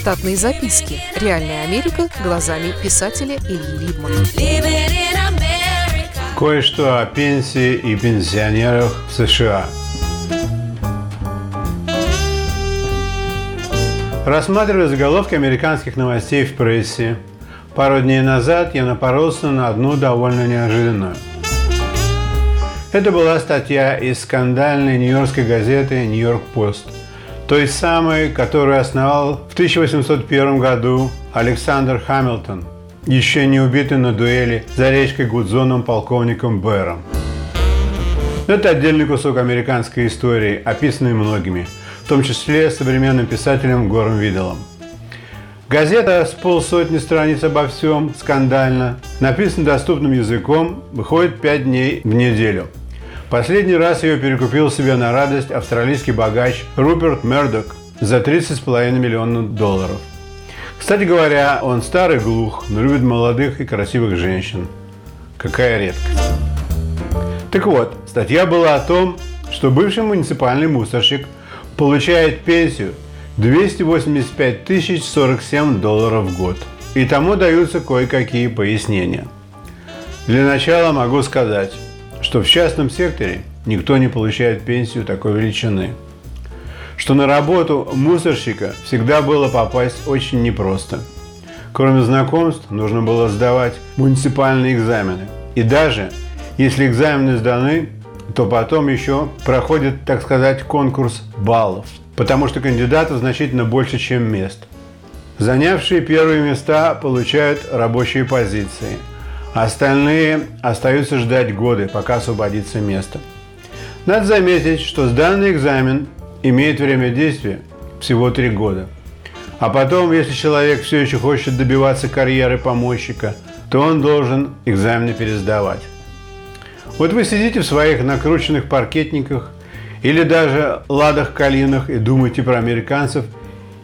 Штатные записки. Реальная Америка глазами писателя Ильи Либмана. Кое-что о пенсии и пенсионерах в США. Рассматривая заголовки американских новостей в прессе, пару дней назад я напоролся на одну довольно неожиданную. Это была статья из скандальной нью-йоркской газеты «Нью-Йорк Пост», той самой, которую основал в 1801 году Александр Хамилтон – еще не убитый на дуэли за речкой Гудзоном полковником Бэром. Это отдельный кусок американской истории, описанный многими, в том числе современным писателем Гором Виделом. Газета с полсотни страниц обо всем, скандально, написана доступным языком, выходит пять дней в неделю. Последний раз ее перекупил себе на радость австралийский богач Руперт Мердок за 30,5 миллионов долларов. Кстати говоря, он старый глух, но любит молодых и красивых женщин. Какая редкость. Так вот, статья была о том, что бывший муниципальный мусорщик получает пенсию 285 тысяч 47 долларов в год. И тому даются кое-какие пояснения. Для начала могу сказать, что в частном секторе никто не получает пенсию такой величины – что на работу мусорщика всегда было попасть очень непросто. Кроме знакомств, нужно было сдавать муниципальные экзамены. И даже если экзамены сданы, то потом еще проходит, так сказать, конкурс баллов, потому что кандидатов значительно больше, чем мест. Занявшие первые места получают рабочие позиции, остальные остаются ждать годы, пока освободится место. Надо заметить, что сданный экзамен имеет время действия всего три года. А потом, если человек все еще хочет добиваться карьеры помощника, то он должен экзамены пересдавать. Вот вы сидите в своих накрученных паркетниках или даже ладах-калинах и думаете про американцев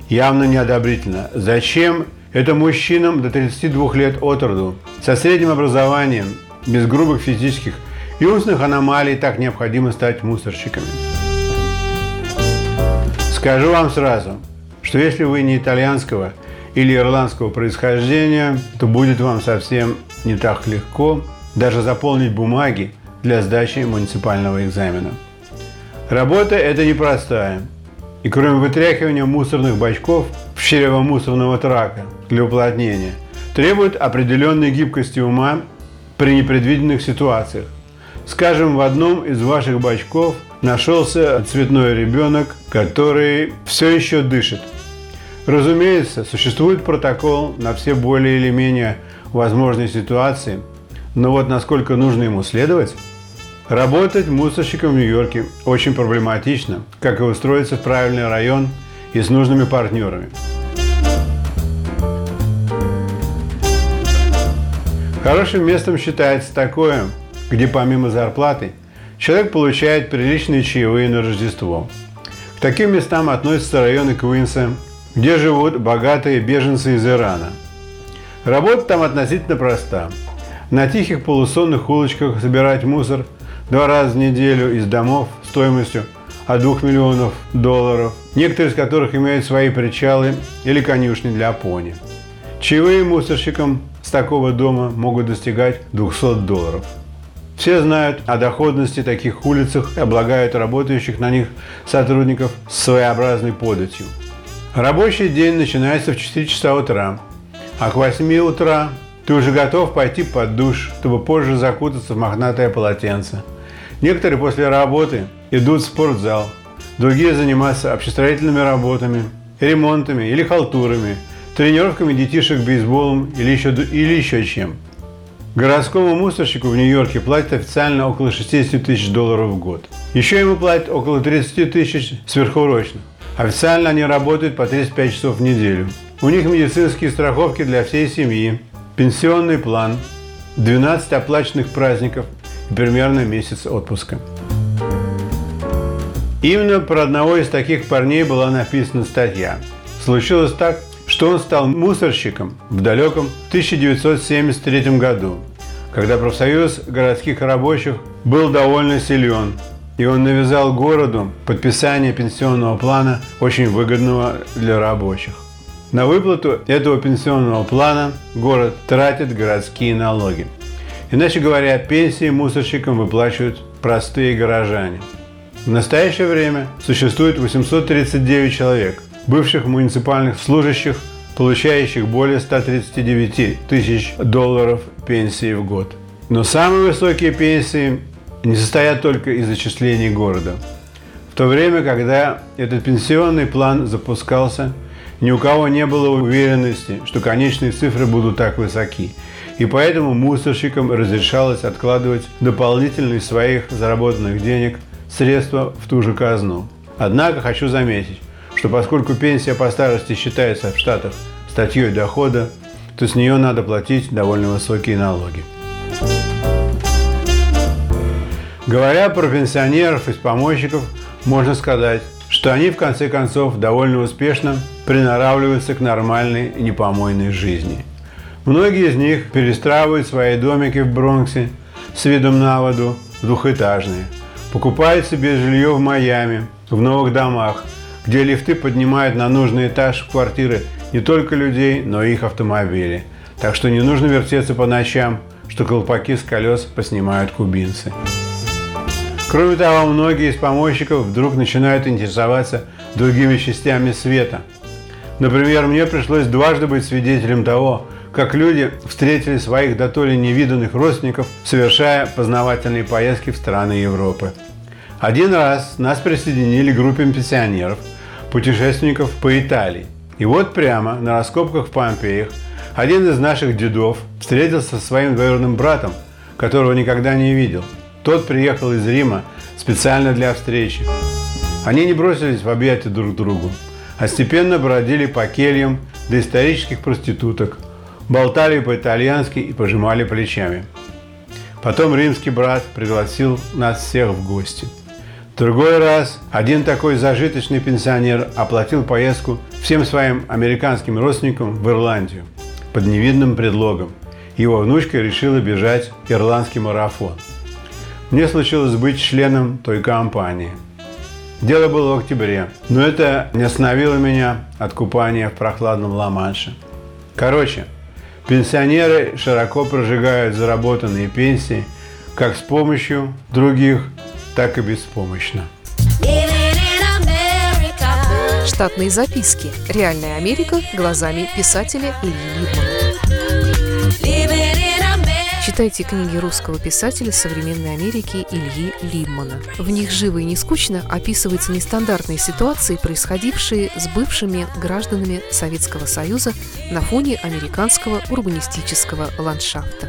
явно неодобрительно. Зачем это мужчинам до 32 лет от роду, со средним образованием, без грубых физических и умственных аномалий так необходимо стать мусорщиками? Скажу вам сразу, что если вы не итальянского или ирландского происхождения, то будет вам совсем не так легко даже заполнить бумаги для сдачи муниципального экзамена. Работа эта непростая. И кроме вытряхивания мусорных бачков в чрево мусорного трака для уплотнения, требует определенной гибкости ума при непредвиденных ситуациях. Скажем, в одном из ваших бачков нашелся цветной ребенок, который все еще дышит. Разумеется, существует протокол на все более или менее возможные ситуации, но вот насколько нужно ему следовать? Работать мусорщиком в Нью-Йорке очень проблематично, как и устроиться в правильный район и с нужными партнерами. Хорошим местом считается такое, где помимо зарплаты – человек получает приличные чаевые на Рождество. К таким местам относятся районы Куинса, где живут богатые беженцы из Ирана. Работа там относительно проста. На тихих полусонных улочках собирать мусор два раза в неделю из домов стоимостью от 2 миллионов долларов, некоторые из которых имеют свои причалы или конюшни для пони. Чаевые мусорщикам с такого дома могут достигать 200 долларов. Все знают о доходности таких улицах и облагают работающих на них сотрудников своеобразной податью. Рабочий день начинается в 4 часа утра, а к 8 утра ты уже готов пойти под душ, чтобы позже закутаться в мохнатое полотенце. Некоторые после работы идут в спортзал, другие занимаются общестроительными работами, ремонтами или халтурами, тренировками детишек бейсболом или еще, или еще чем – Городскому мусорщику в Нью-Йорке платят официально около 60 тысяч долларов в год. Еще ему платят около 30 тысяч сверхурочных. Официально они работают по 35 часов в неделю. У них медицинские страховки для всей семьи, пенсионный план, 12 оплаченных праздников и примерно месяц отпуска. Именно про одного из таких парней была написана статья. Случилось так, что он стал мусорщиком в далеком 1973 году, когда профсоюз городских рабочих был довольно силен, и он навязал городу подписание пенсионного плана, очень выгодного для рабочих. На выплату этого пенсионного плана город тратит городские налоги. Иначе говоря, пенсии мусорщикам выплачивают простые горожане. В настоящее время существует 839 человек, бывших муниципальных служащих, получающих более 139 тысяч долларов пенсии в год. Но самые высокие пенсии не состоят только из зачислений города. В то время, когда этот пенсионный план запускался, ни у кого не было уверенности, что конечные цифры будут так высоки. И поэтому мусорщикам разрешалось откладывать дополнительные своих заработанных денег средства в ту же казну. Однако хочу заметить, что поскольку пенсия по старости считается в Штатах статьей дохода, то с нее надо платить довольно высокие налоги. Говоря про пенсионеров и помощников, можно сказать, что они в конце концов довольно успешно приноравливаются к нормальной непомойной жизни. Многие из них перестраивают свои домики в Бронксе с видом на воду двухэтажные, покупают себе жилье в Майами, в новых домах, где лифты поднимают на нужный этаж квартиры не только людей, но и их автомобили. Так что не нужно вертеться по ночам, что колпаки с колес поснимают кубинцы. Кроме того, многие из помощников вдруг начинают интересоваться другими частями света. Например, мне пришлось дважды быть свидетелем того, как люди встретили своих до то ли невиданных родственников, совершая познавательные поездки в страны Европы. Один раз нас присоединили к группе пенсионеров, путешественников по Италии. И вот прямо на раскопках в Помпеях один из наших дедов встретился со своим двоюродным братом, которого никогда не видел – тот приехал из Рима специально для встречи. Они не бросились в объятия друг другу, а степенно бродили по кельям до исторических проституток, болтали по-итальянски и пожимали плечами. Потом римский брат пригласил нас всех в гости. Другой раз один такой зажиточный пенсионер оплатил поездку всем своим американским родственникам в Ирландию под невидным предлогом. Его внучка решила бежать ирландский марафон – мне случилось быть членом той компании. Дело было в октябре, но это не остановило меня от купания в прохладном Ла-Манше. Короче, пенсионеры широко прожигают заработанные пенсии как с помощью других, так и беспомощно. Штатные записки. Реальная Америка глазами писателя Ильи Липмана. Читайте книги русского писателя современной Америки Ильи Лиммана. В них живо и не скучно описываются нестандартные ситуации, происходившие с бывшими гражданами Советского Союза на фоне американского урбанистического ландшафта.